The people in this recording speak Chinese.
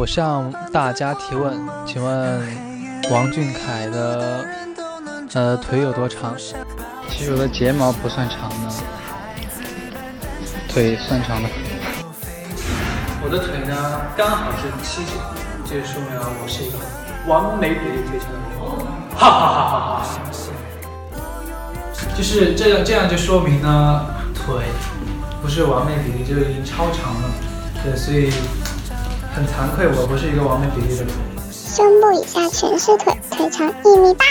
我向大家提问，请问王俊凯的呃腿有多长？其实我的睫毛不算长的，腿算长的。我的腿呢刚好是七十，这就说明了我是一个完美比例腿长的人。哈哈哈哈哈！就是这样，这样就说明呢腿不是完美比例，就已经超长了。对，所以很惭愧，我不是一个完美比例的人。胸部以下全是腿，腿长一米八。